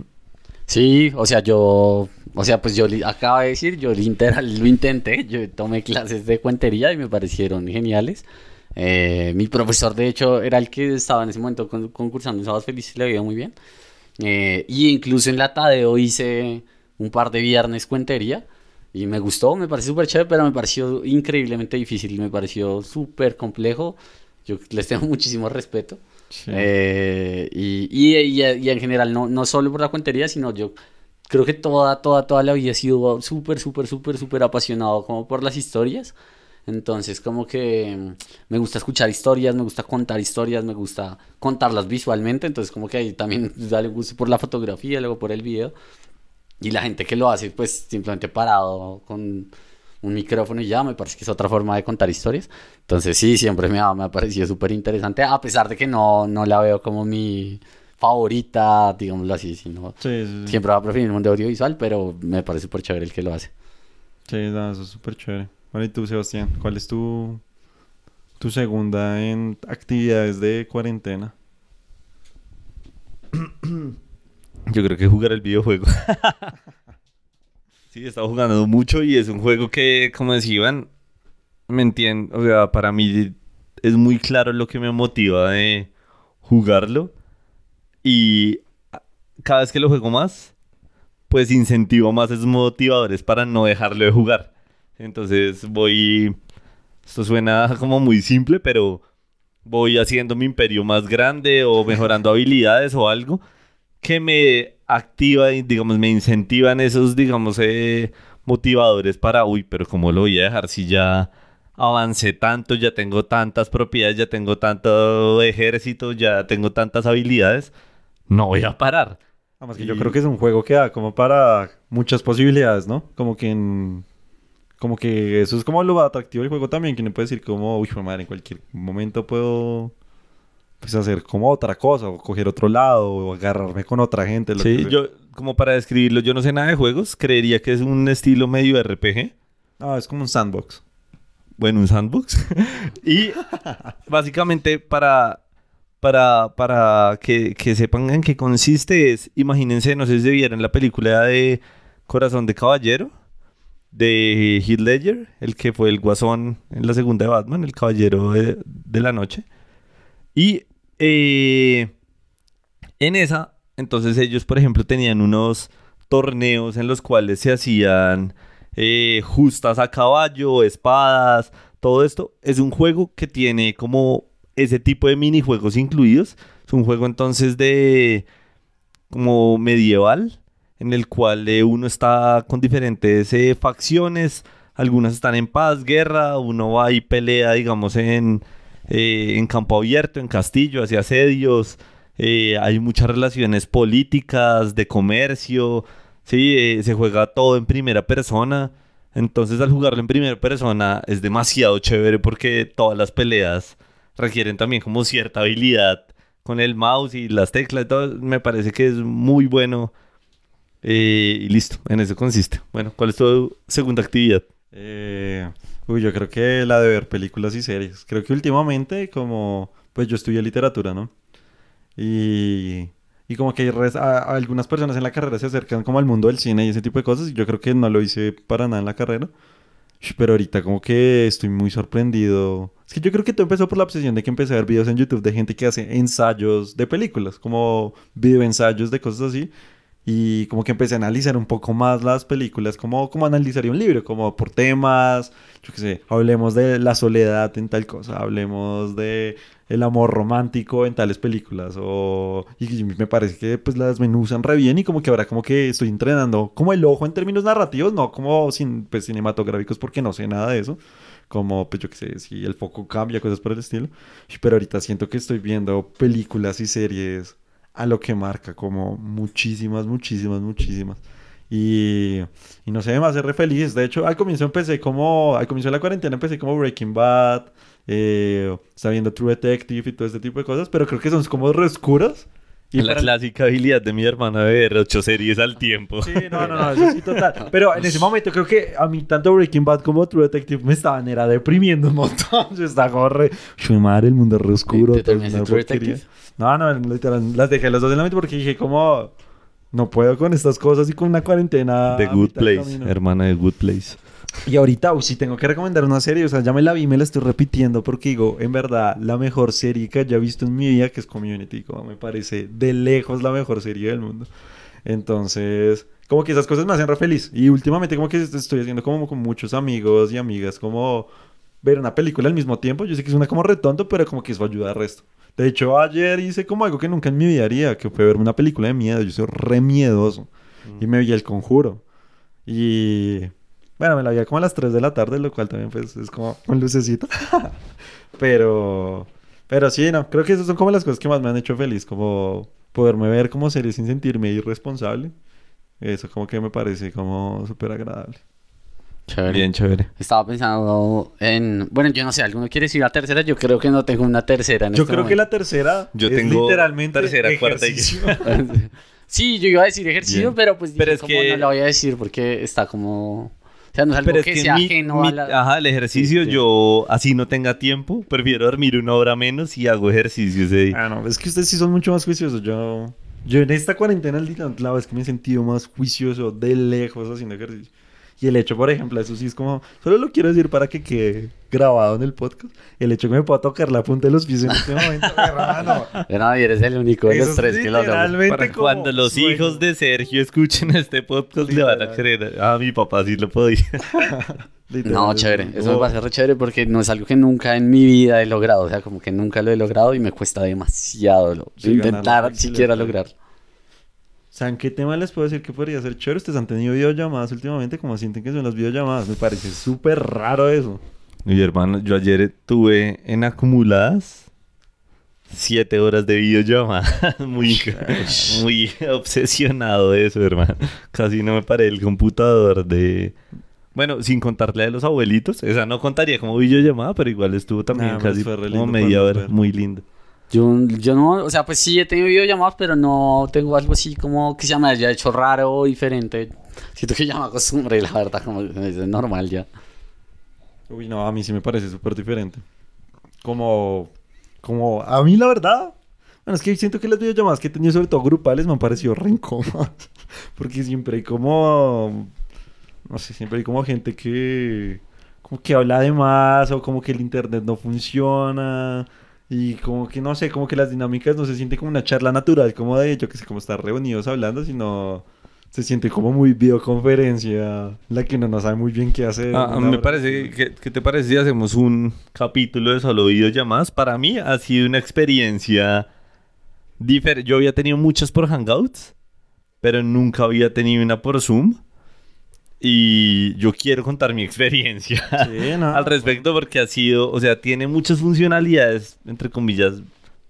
Sí, o sea, yo, o sea, pues yo li- acabo de decir, yo literal lo intenté, yo tomé clases de cuentería y me parecieron geniales. Eh, mi profesor, de hecho, era el que estaba en ese momento con- concursando en Sábados Felices y le veía muy bien. Eh, y incluso en la Tadeo hice un par de viernes cuentería. Y me gustó, me pareció súper chévere, pero me pareció increíblemente difícil, me pareció súper complejo. Yo les tengo muchísimo respeto. Sí. Eh, y, y, y- y en general, no, no solo por la cuentería, sino yo creo que toda, toda, toda la vida he sido súper, súper, súper, súper apasionado como por las historias. Entonces, como que mm, me gusta escuchar historias, me gusta contar historias, me gusta contarlas visualmente. Entonces, como que ahí también dale gusto por la fotografía, luego por el video. Y la gente que lo hace, pues simplemente parado con un micrófono y ya, me parece que es otra forma de contar historias. Entonces, sí, siempre me ha, me ha parecido súper interesante, a pesar de que no, no la veo como mi favorita, digámoslo así, sino Sí, sí, sí. siempre va a preferir el mundo audiovisual, pero me parece súper chévere el que lo hace. Sí, no, eso es súper chévere. Bueno, y tú, Sebastián, ¿cuál es tu, tu segunda en actividades de cuarentena? Yo creo que jugar el videojuego. sí, he estado jugando mucho y es un juego que, como decían, me entiendo. O sea, para mí es muy claro lo que me motiva de jugarlo. Y cada vez que lo juego más, pues incentivo más esos motivadores para no dejarlo de jugar. Entonces voy... Esto suena como muy simple, pero voy haciendo mi imperio más grande o mejorando habilidades o algo que me activa y digamos me incentivan esos digamos eh, motivadores para uy pero cómo lo voy a dejar si ya avancé tanto ya tengo tantas propiedades ya tengo tanto ejército ya tengo tantas habilidades no voy a parar Además que yo Y- creo que es un juego que da como para muchas posibilidades, ¿no? Como que en... Como que eso es como lo atractivo del juego también, que uno puede decir como, uy, madre, en cualquier momento puedo pues hacer como otra cosa, o coger otro lado, o agarrarme con otra gente. lo sí yo como para describirlo yo no sé nada de juegos creería que es un estilo medio RPG Ah, es como un sandbox. bueno, un sandbox. y básicamente para, para, para que, que sepan en qué consiste es, imagínense, no sé si vieron la película de Corazón de Caballero de Heath Ledger, el que fue el guasón en la segunda de Batman, el Caballero de, de la Noche. Y eh, en esa, entonces ellos, por ejemplo, tenían unos torneos en los cuales se hacían eh, justas a caballo, espadas, todo esto. Es un juego que tiene como ese tipo de minijuegos incluidos. Es un juego entonces de como medieval, en el cual eh, uno está con diferentes eh, facciones. Algunas están en paz, guerra, uno va y pelea, digamos, en, eh, en campo abierto, en castillo, hacia asedios. Eh, hay muchas relaciones políticas, de comercio, sí, se juega todo en primera persona. Entonces al jugarlo en primera persona es demasiado chévere porque todas las peleas requieren también como cierta habilidad con el mouse y las teclas. Me parece que es muy bueno. Eh, y listo, en eso consiste. Bueno, ¿cuál es tu segunda actividad? Eh, uy, yo creo que la de ver películas y series. Creo que últimamente, como, pues yo estudié literatura, ¿no? Y, y como que res- a- a algunas personas en la carrera se acercan como al mundo del cine y ese tipo de cosas. Y yo creo que no lo hice para nada en la carrera. Pero ahorita como que estoy muy sorprendido. Es que yo creo que todo empezó por la obsesión de que empecé a ver videos en YouTube de gente que hace ensayos de películas, como videoensayos de cosas así. Y como que empecé a analizar un poco más las películas, como, como analizaría un libro, como por temas, yo qué sé, hablemos de la soledad en tal cosa, hablemos de el amor romántico en tales películas, o... Y me parece que pues las menuzan re bien y como que ahora como que estoy entrenando como el ojo en términos narrativos, no como sin, pues, cinematográficos porque no sé nada de eso. Como, pues yo qué sé, si el foco cambia, cosas por el estilo. Pero ahorita siento que estoy viendo películas y series a lo que marca, como muchísimas, muchísimas, muchísimas. Y, y no sé, me hace re feliz. De hecho, al comienzo empecé como, al comienzo de la cuarentena empecé como Breaking Bad, eh, estaba viendo True Detective y todo este tipo de cosas, pero creo que son como re oscuras. Y la para- clásica habilidad de mi hermana de ver ocho series al tiempo. Sí, no, no, no, eso sí, total. Pero en ese momento creo que a mí tanto Breaking Bad como True Detective me estaban era deprimiendo un montón. Yo estaba como re... Madre, el mundo re oscuro. ¿Te todo True. Detective? No, no, literal, las dejé las dos en la mente porque dije como... No puedo con estas cosas y con una cuarentena... The Good de Place, hermana de Good Place. Y ahorita, uy, sí tengo que recomendar una serie, o sea, ya me la vi, me la estoy repitiendo porque digo, en verdad, la mejor serie que haya visto en mi vida, que es Community, como me parece de lejos la mejor serie del mundo. Entonces, como que esas cosas me hacen re feliz. Y últimamente como que estoy haciendo como con muchos amigos y amigas como ver una película al mismo tiempo. Yo sé que suena como retonto, pero como que eso ayuda al resto. De hecho, ayer hice como algo que nunca en mi vida haría, que fue ver una película de miedo. Yo soy re miedoso. Y me vi El Conjuro. Y... Bueno, me la vi como a las 3 de la tarde, lo cual también pues es como un lucecito. pero... Pero sí, no, creo que esas son como las cosas que más me han hecho feliz, como poderme ver como serie sin sentirme irresponsable. Eso como que me parece como súper agradable. Chévere. Bien chévere. Estaba pensando en... Bueno, yo no sé, ¿alguno quiere decir la tercera? Yo creo que no tengo una tercera en Yo este creo que momento. la tercera Yo es tengo literalmente tercera, cuarta y- ejercicio. Sí, yo iba a decir ejercicio, Bien. pero pues Pero dije es como que- no la voy a decir porque está como... O sea, no es algo Pero es que, que sea mi- ajeno mi- a la... ajá, el ejercicio Sí, sí. yo así no tenga tiempo, prefiero dormir una hora menos y hago ejercicio ese día. Ah, no, es que ustedes sí son mucho más juiciosos. Yo, yo en esta cuarentena, la vez que me he sentido más juicioso de lejos haciendo ejercicio. Y el hecho, por ejemplo, eso sí es como, solo lo quiero decir para que quede grabado en el podcast. El hecho que me pueda tocar la punta de los pies en este momento, hermano. Nadie, eres el único de los es tres que lo como cuando los sueño. hijos de Sergio escuchen este podcast le van a creer. Ah, mi papá sí lo podía. No, chévere. Eso me parece re chévere porque no es algo que nunca en mi vida he logrado. O sea, como que nunca lo he logrado y me cuesta demasiado lo- Sí, intentar siquiera lograrlo. ¿Saben qué tema les puedo decir que podría ser chévere? Ustedes han tenido videollamadas últimamente, como sienten que son las videollamadas. Me parece súper raro eso. Mi hermano, yo ayer tuve en acumuladas siete horas de videollamada. Muy, muy obsesionado de eso, hermano. Casi no me paré el computador de... Bueno, sin contarle de los abuelitos. Esa no contaría como videollamada, pero igual estuvo también Nah, casi como media poderlos hora. ver. Muy lindo. Yo, yo no, o sea, pues sí he tenido videollamadas, pero no tengo algo así como que se me haya hecho raro o diferente. Siento que ya me acostumbré, la verdad, como es normal ya. Uy, no, a mí sí me parece súper diferente. Como, como, a mí la verdad, bueno, es que siento que las videollamadas que he tenido, sobre todo grupales, me han parecido re. Porque siempre hay como, no sé, siempre hay como gente que, como que habla de más o como que el internet no funciona. Y como que, no sé, como que las dinámicas no se siente como una charla natural, como de, yo que sé, como estar reunidos hablando, sino se siente como muy videoconferencia, en la que uno no sabe muy bien qué hacer. Ah, me hora. parece, que, ¿qué te parece si hacemos un capítulo de solo videollamadas? Para mí ha sido una experiencia diferente. Yo había tenido muchas por Hangouts, pero nunca había tenido una por Zoom. Y yo quiero contar mi experiencia Sí, no, al respecto porque ha sido, o sea, tiene muchas funcionalidades, entre comillas,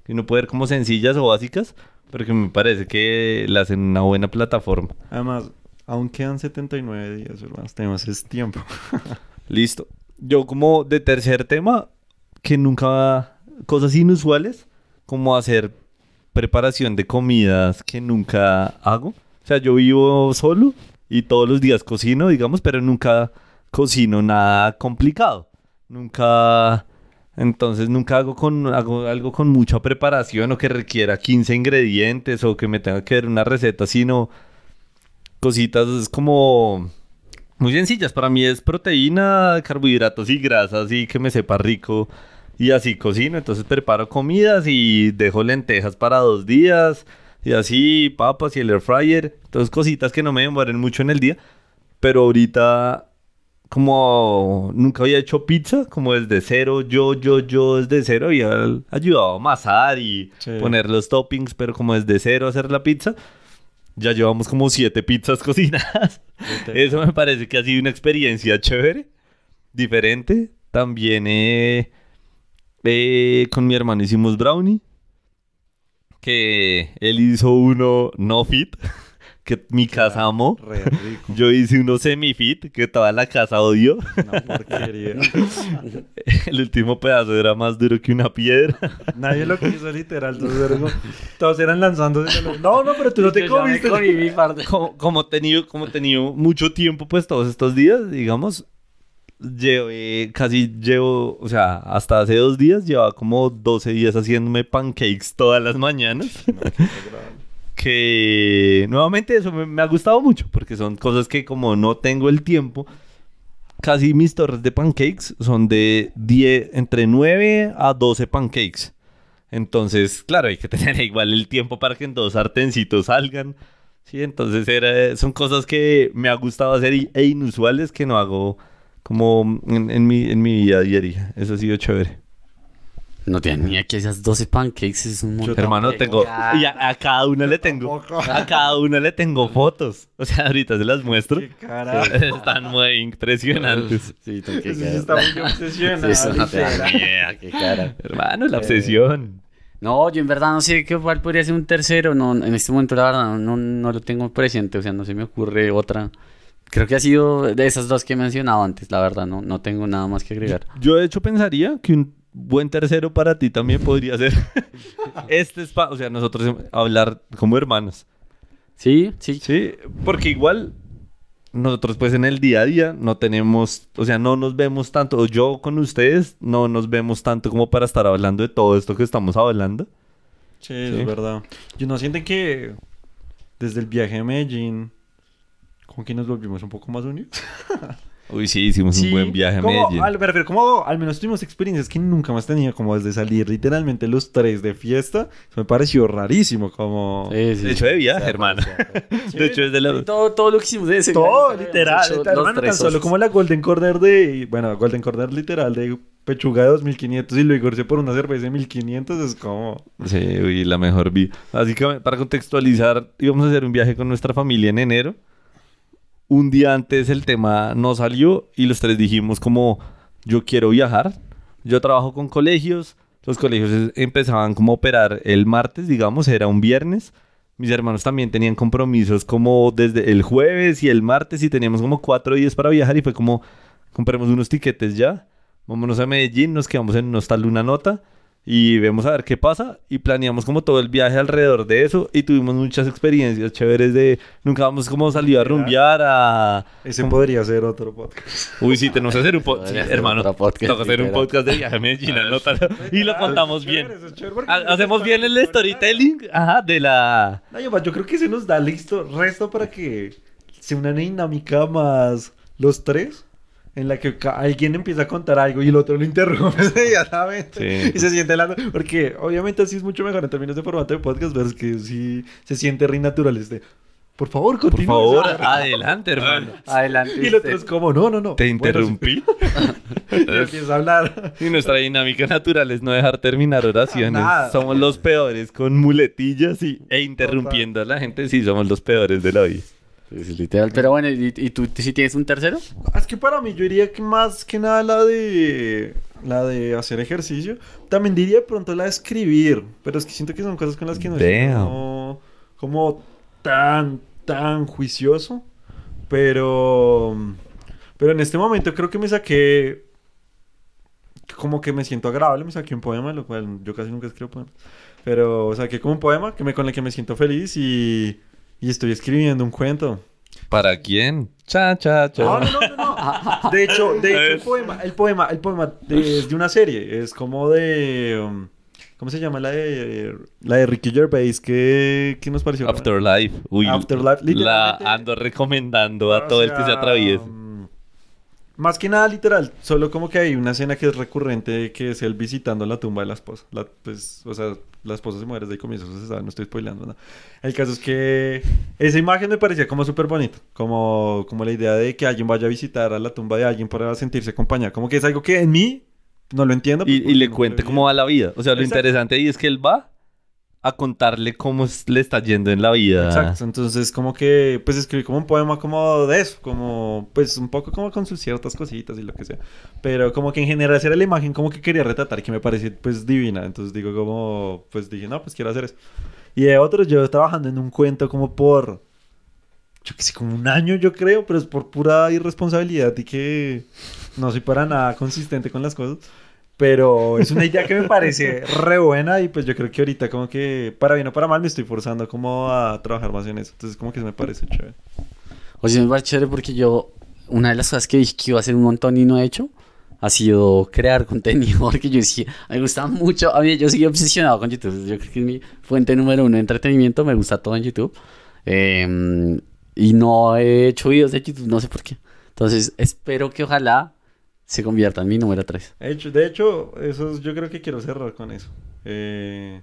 que uno puede ver como sencillas o básicas, pero que me parece que la hacen una buena plataforma. Además, aún quedan 79 días, hermanos. Tenemos ese tiempo. Listo. Yo como de tercer tema, que nunca... Cosas inusuales, como hacer preparación de comidas que nunca hago. O sea, yo vivo solo y todos los días cocino, digamos, pero nunca cocino nada complicado. Nunca... Entonces nunca hago, con, hago algo con mucha preparación o que requiera 15 ingredientes o que me tenga que ver una receta, sino cositas como muy sencillas. Para mí es proteína, carbohidratos y grasas y que me sepa rico. Y así cocino, entonces preparo comidas y dejo lentejas para dos días. Y así papas y el air fryer. Entonces cositas que no me demoren mucho en el día. Pero ahorita como nunca había hecho pizza, como desde cero, yo, yo, yo desde cero había ayudado a amasar y Sí. poner los toppings, pero como desde cero hacer la pizza, ya llevamos como siete pizzas cocinadas. Eso me parece que ha sido una experiencia chévere, diferente. También eh, eh, con mi hermano hicimos brownie, que él hizo uno no fit, que mi casa amó. Re rico. Yo hice uno semi-fit que toda la casa. Una porquería. El último pedazo era más duro que una piedra. Nadie lo quiso literal. Todos eran, todos eran lanzándose. No, no, pero tú no te comiste. comí mi parte. Como, como he tenido, como he tenido mucho tiempo, pues todos estos días, digamos, llevé, casi llevo, o sea, hasta hace dos días llevaba como 12 días haciéndome pancakes todas las mañanas. que nuevamente eso me, me ha gustado mucho porque son cosas que como no tengo el tiempo, casi mis torres de pancakes son de 10, entre 9 a 12 pancakes. Entonces, claro, hay que tener igual el tiempo para que en dos sartencitos salgan. Sí, entonces era, son cosas que me ha gustado hacer y- e inusuales que no hago como en, en mi, en mi vida diaria. Eso ha sido chévere. No tenía que esas 12 pancakes es un montón. Hermano, tengo... cara. Y a, a cada una le tengo... A cada una le tengo fotos. O sea, ahorita se las muestro. Qué cara. Están muy impresionantes. Sí, tengo que Eso sí cara. está muy Sí, obsesionado. eso no te da idea, qué cara. Hermano, la obsesión. No, yo en verdad no sé qué cuál podría ser un tercero. No, en este momento la verdad no, no lo tengo presente. O sea, no se me ocurre otra. Creo que ha sido de esas dos que he mencionado antes, la verdad. No, no tengo nada más que agregar. Yo de hecho pensaría que un buen tercero para ti también podría ser este espacio, o sea, nosotros hablar como hermanos. Sí, sí. Sí, porque igual nosotros pues en el día a día no tenemos, o sea, no nos vemos tanto, o yo con ustedes no nos vemos tanto como para estar hablando de todo esto que estamos hablando. Sí, Sí. es verdad. Yo no sienten que desde el viaje a Medellín, como que nos volvimos un poco más unidos. Uy, sí, hicimos un buen viaje a como, Medellín. Al, me refiero, como al menos tuvimos experiencias que nunca más tenía, como desde salir literalmente los tres de fiesta. Eso me pareció rarísimo, como... Sí, sí. De hecho, de viaje, hermano. Sí. De hecho, es de la... todo, todo lo que hicimos de ese Todo, viaje, literal, hecho literal, los hermano, tan solo como la Golden Corner de, bueno, Golden Corner literal de pechuga de 2500 y lo igorce por una cerveza de 1500, es como... Sí, uy, la mejor vida. Así que para contextualizar, íbamos a hacer un viaje con nuestra familia en enero. Un día antes el tema no salió y los tres dijimos como yo quiero viajar. Yo trabajo con colegios. Los colegios empezaban como a operar el martes, digamos, era un viernes. Mis hermanos también tenían compromisos como desde el jueves y el martes y teníamos como cuatro días para viajar y fue como compremos unos tiquetes ya. Vámonos a Medellín, nos quedamos en un hostal una nota y vemos a ver qué pasa y planeamos como todo el viaje alrededor de eso y tuvimos muchas experiencias chéveres de nunca vamos como salido a rumbear a Ese podría ser otro podcast. uy sí tenemos que hacer un podcast ser hermano podcast, toca hacer un podcast de viaje a Medellín anótalo, y lo contamos es bien chévere, es chévere hacemos bien el storytelling ajá de la No, yo, yo creo que se nos da listo resto para que sea una dinámica más los tres. En la que alguien empieza a contar algo y el otro lo interrumpe inmediatamente. Sí. Y se siente hablando. Porque obviamente así es mucho mejor en términos de formato de podcast, pero es que sí se siente re natural este. Por favor, por continúa. favor adelante hermano Adelante. Y el otro es como, no, no, no. te Bueno, interrumpí sí. Y empieza a hablar. Y nuestra dinámica natural es no dejar terminar oraciones. Nada. Somos los peores con muletillas y, e interrumpiendo a la gente. Sí, somos los peores de la vida. Sí, sí, literal. Pero bueno, ¿y, y tú si tienes un tercero? Es que para mí yo diría que más que nada la de la de hacer ejercicio. También diría de pronto la de escribir, pero es que siento que son cosas con las que no como, como tan tan juicioso, pero pero en este momento creo que me saqué como que me siento agradable, me saqué un poema, lo cual yo casi nunca escribo poemas, pero saqué como un poema que me con el que me siento feliz y y estoy escribiendo un cuento. ¿Para quién? Cha, cha, cha. No, no, no, no, no. De hecho, de hecho el poema, el poema, el poema es de una serie. Es como de. um, ¿Cómo se llama la de la de Ricky Gervais? ¿Qué, qué nos pareció? Afterlife. Uy, Afterlife, la ando recomendando a todo el que se atraviese. um, Más que nada literal, solo como que hay una escena que es recurrente que es él visitando la tumba de la esposa. La, pues, o sea, la esposa se muere desde el comienzo, se sabe, no estoy spoileando nada. El caso es que esa imagen me parecía como súper bonita, como, como la idea de que alguien vaya a visitar a la tumba de alguien para sentirse acompañado. Como que es algo que en mí no lo entiendo. Y, pues, y le no cuente cómo va la vida. O sea, lo Exacto. interesante ahí es que él va a contarle cómo le está yendo en la vida. Exacto, entonces como que pues escribí como un poema como de eso, como pues un poco como con sus ciertas cositas y lo que sea, pero como que en general era la imagen como que quería retratar que me parecía pues divina, entonces digo como pues dije no pues quiero hacer eso. Y de otros yo trabajando en un cuento como por yo que sé como un año yo creo, pero es por pura irresponsabilidad y que no soy para nada consistente con las cosas. Pero es una idea que me parece re buena y pues yo creo que ahorita como que para bien o para mal me estoy forzando como a trabajar más en eso. Entonces como que me parece chévere. O sea, me parece chévere porque yo, una de las cosas que dije que iba a hacer un montón y no he hecho, ha sido crear contenido, porque yo decía, me gusta mucho, a mí yo soy obsesionado con YouTube, yo creo que es mi fuente número uno de entretenimiento, me gusta todo en YouTube, Eh, y no he hecho videos de YouTube, no sé por qué. Entonces, espero que ojalá se convierta en mi número 3. De hecho, de hecho eso es- yo creo que quiero cerrar con eso. Eh,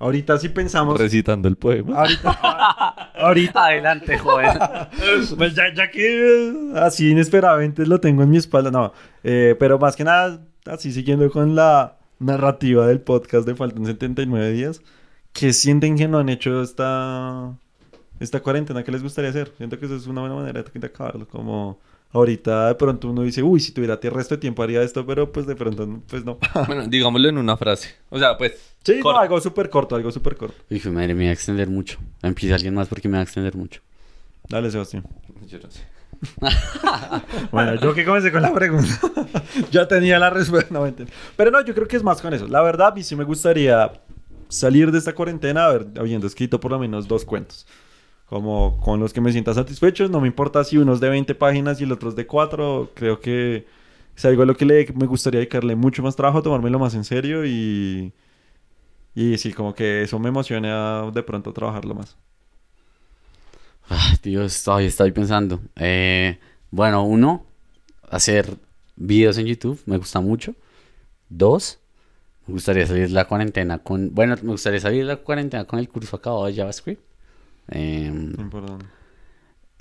Ahorita sí pensamos. Recitando el poema. Ahorita. ah, ahorita. Adelante, joven. Pues ya, ya que así inesperadamente lo tengo en mi espalda, no. Eh, pero más que nada, así siguiendo con la narrativa del podcast de Faltan 79 días, ¿qué sienten que no han hecho esta, esta cuarentena? ¿Qué les gustaría hacer? Siento que eso es una buena manera de acabarlo. Como ahorita de pronto uno dice, uy, si tuviera el resto de tiempo haría esto, pero pues de pronto, pues no. Bueno, digámoslo en una frase. O sea, pues. Sí, no, algo súper corto, algo súper corto. Fue madre, me va a extender mucho. Empieza alguien más porque me va a extender mucho. Dale, Sebastián. Yo no sé. Bueno, yo que comencé con la pregunta. ya tenía la respuesta. No, mentira. Pero no, yo creo que es más con eso. La verdad, a mí sí me gustaría salir de esta cuarentena habiendo escrito por lo menos dos cuentos. Como con los que me sienta satisfecho. No me importa si uno es de 20 páginas y el otro es de 4. Creo que es algo a lo que le, me gustaría dedicarle mucho más trabajo, tomármelo más en serio y... Y sí, como que eso me emociona de pronto trabajarlo más. Ay, Dios, todavía estoy pensando. Eh, bueno, uno, hacer videos en YouTube, me gusta mucho. Dos, me gustaría salir la cuarentena con... Bueno, me gustaría salir la cuarentena con el curso acabado de JavaScript. Em, Importante.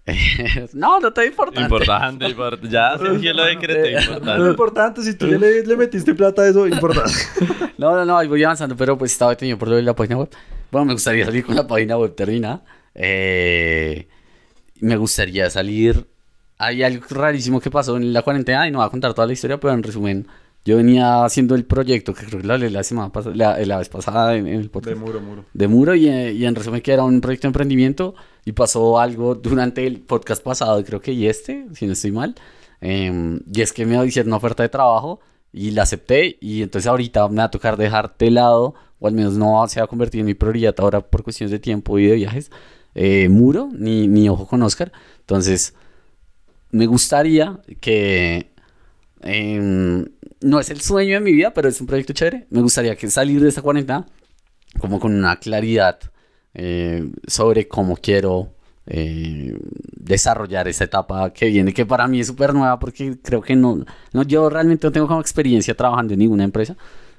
no, no está importante. Importante, importante. Ya Sergio lo decreté. Lo Importante. importante, si tú ya le, le metiste plata a eso, importante. No, no, no, ahí voy avanzando, pero pues estaba detenido por lo de la página web. Bueno, me gustaría salir con la página web terminada. Eh, me gustaría salir. Hay algo rarísimo que pasó en la cuarentena y no voy a contar toda la historia, pero en resumen, yo venía haciendo el proyecto que creo que lo hablé la semana pasada, la, la vez pasada en, en el podcast. De muro, muro. de Muro y, eh, y en resumen que era un proyecto de emprendimiento y pasó algo durante el podcast pasado, creo que y este, si no estoy mal, em, y es que me hicieron una oferta de trabajo y la acepté y entonces ahorita me va a tocar dejar de lado, o al menos no se va a convertir en mi prioridad ahora por cuestiones de tiempo y de viajes, eh, Muro, ni, ni ojo con Oscar, entonces me gustaría que... em, no es el sueño de mi vida, pero es un proyecto chévere. Me gustaría que salir de esta cuarentena como con una claridad eh, sobre cómo quiero eh, desarrollar esta etapa que viene, que para mí es súper nueva porque creo que no, no, yo realmente no tengo como experiencia trabajando en ninguna empresa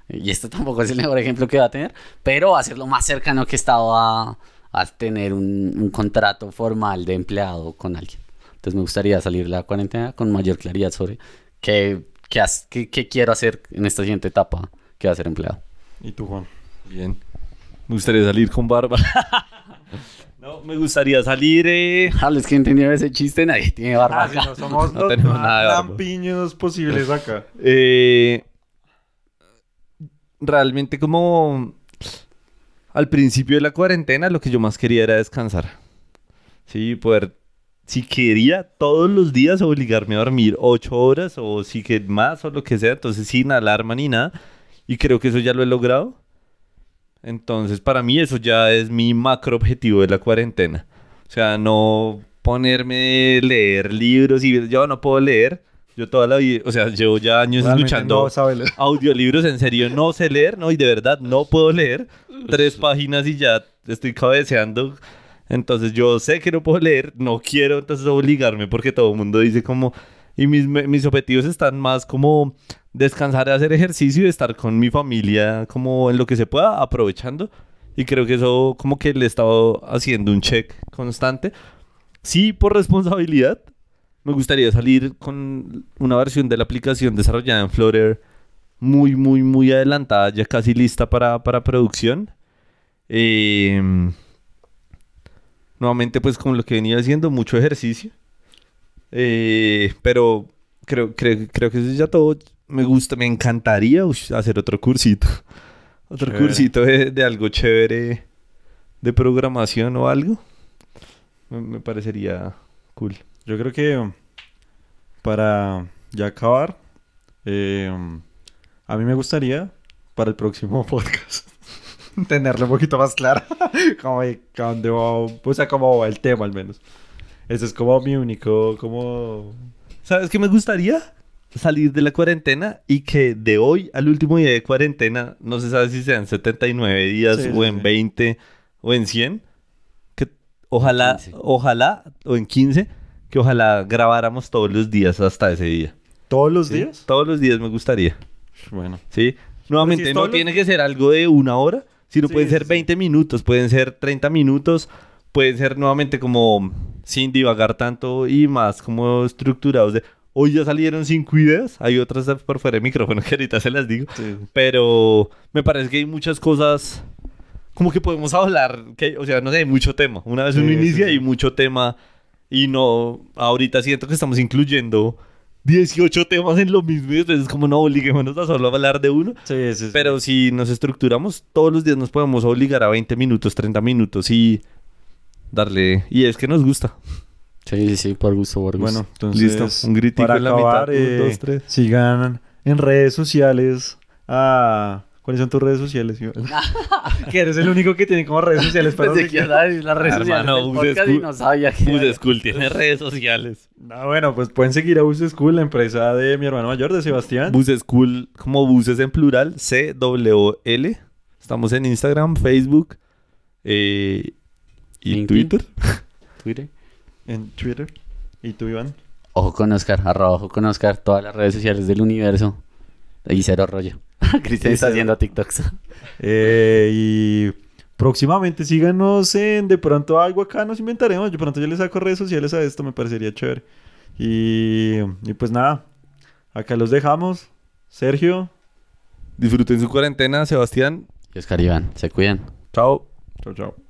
y este tampoco es el mejor ejemplo que va a tener, pero va a ser lo más cercano que he estado a, a tener un, un contrato formal de empleado con alguien. Entonces me gustaría salir de la cuarentena con mayor claridad sobre qué, qué, has- qué- qué quiero hacer en esta siguiente etapa que va a ser empleado. ¿Y tú, Juan? Bien. Me gustaría salir con barba. no, me gustaría salir. Eh... A los que entendieron ese chiste, nadie tiene barba Ah, si no somos No los tenemos nada de barba. lampiños posibles acá. Eh, realmente como al principio de la cuarentena lo que yo más quería era descansar. Sí, poder, si quería todos los días obligarme a dormir ocho horas o si que más o lo que sea, entonces sin alarma ni nada. Y creo que eso ya lo he logrado. Entonces para mí eso ya es mi macro objetivo de la cuarentena. O sea, no ponerme a leer libros y yo no puedo leer. Yo toda la vida, o sea, llevo ya años Realmente escuchando no audiolibros, en serio no sé leer, ¿no? Y de verdad no puedo leer tres páginas y ya estoy cabeceando. Entonces yo sé que no puedo leer, no quiero entonces obligarme porque todo el mundo dice como... Y mis, mis objetivos están más como descansar, hacer ejercicio y estar con mi familia como en lo que se pueda, aprovechando. Y creo que eso como que le he estado haciendo un check constante. Sí, por responsabilidad. Me gustaría salir con una versión de la aplicación desarrollada en Flutter muy, muy, muy adelantada, ya casi lista para, para producción. Eh, nuevamente, pues como lo que venía haciendo, mucho ejercicio. Eh, pero creo, creo, creo que eso es ya todo. Me gusta, me encantaría hacer otro cursito. Otro Chévere. cursito de, de algo chévere de programación o algo. Me, me parecería cool. Yo creo que para ya acabar, eh, a mí me gustaría para el próximo podcast tenerlo un poquito más claro. como va, o sea, como el tema al menos. Ese es como mi único, como... ¿Sabes qué me gustaría? Salir de la cuarentena y que de hoy al último día de cuarentena, no se sabe si sean 79 días Sí, o sí, en sí. 20 o en 100, que ojalá, 15. ojalá, o en 15, que ojalá grabáramos todos los días hasta ese día. ¿Todos los días? Todos los días me gustaría, Bueno. ¿sí? Nuevamente, si no tiene que ser algo de una hora, sino Sí, pueden ser sí, sí. 20 minutos, pueden ser 30 minutos, pueden ser nuevamente como sin divagar tanto y más como estructurados de hoy ya salieron cinco ideas, hay otras por fuera de micrófono que ahorita se las digo, Sí. pero me parece que hay muchas cosas como que podemos hablar, que, o sea, no sé, hay mucho tema. Una vez uno sí, inicia y mucho tema y no, ahorita siento que estamos incluyendo 18 temas en lo mismo y entonces es como no obliguémonos a solo hablar de uno. Sí, sí, sí. Pero si nos estructuramos, todos los días nos podemos obligar a 20 minutos, 30 minutos y darle... Y es que nos gusta. Sí, sí, sí, por gusto, por gusto. Bueno, entonces, Listo, un gritico para en la acabar, mitad. Un, eh, dos, tres. Sigan en redes sociales a... ¿Cuáles son tus redes sociales? Iván? que eres el único que tiene como redes sociales para que las redes sociales Bus podcast y School- no sabía que... Bus School tiene redes sociales. Ah, bueno, pues pueden seguir a Bus School, la empresa de mi hermano mayor, de Sebastián. Bus School, como buses en plural, C-W-L. Estamos en Instagram, Facebook eh, y LinkedIn. Twitter. Twitter. En Twitter. ¿Y tú, Iván? Ojo con Oscar, arroba ojo con Oscar, todas las redes sociales del universo. Y cero rollo. Cristian está haciendo TikToks. Eh, y próximamente síganos en De Pronto Algo Acá nos inventaremos. De pronto yo le saco redes sociales a esto, me parecería chévere. Y, y pues nada, acá los dejamos. Sergio. Disfruten su cuarentena, Sebastián. Y Oscar Iván, se cuidan. Chao. Chao, chao.